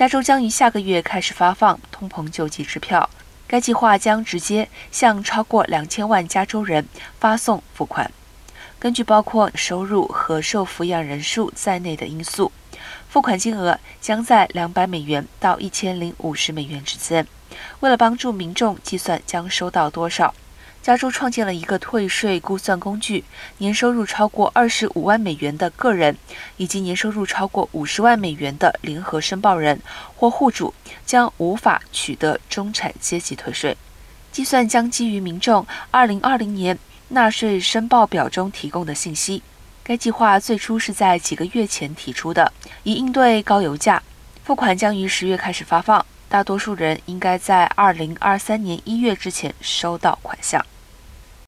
加州将于下个月开始发放通膨救济支票，该计划将直接向超过两千万加州人发送付款。根据包括收入和受抚养人数在内的因素，付款金额将在两百美元到一千零五十美元之间。为了帮助民众计算将收到多少。加州创建了一个退税估算工具，年收入超过二十五万美元的个人，以及年收入超过五十万美元的联合申报人或户主，将无法取得中产阶级退税。计算将基于民众二零二零年纳税申报表中提供的信息。该计划最初是在几个月前提出的，以应对高油价。付款将于十月开始发放。大多数人应该在二零二三年一月之前收到款项。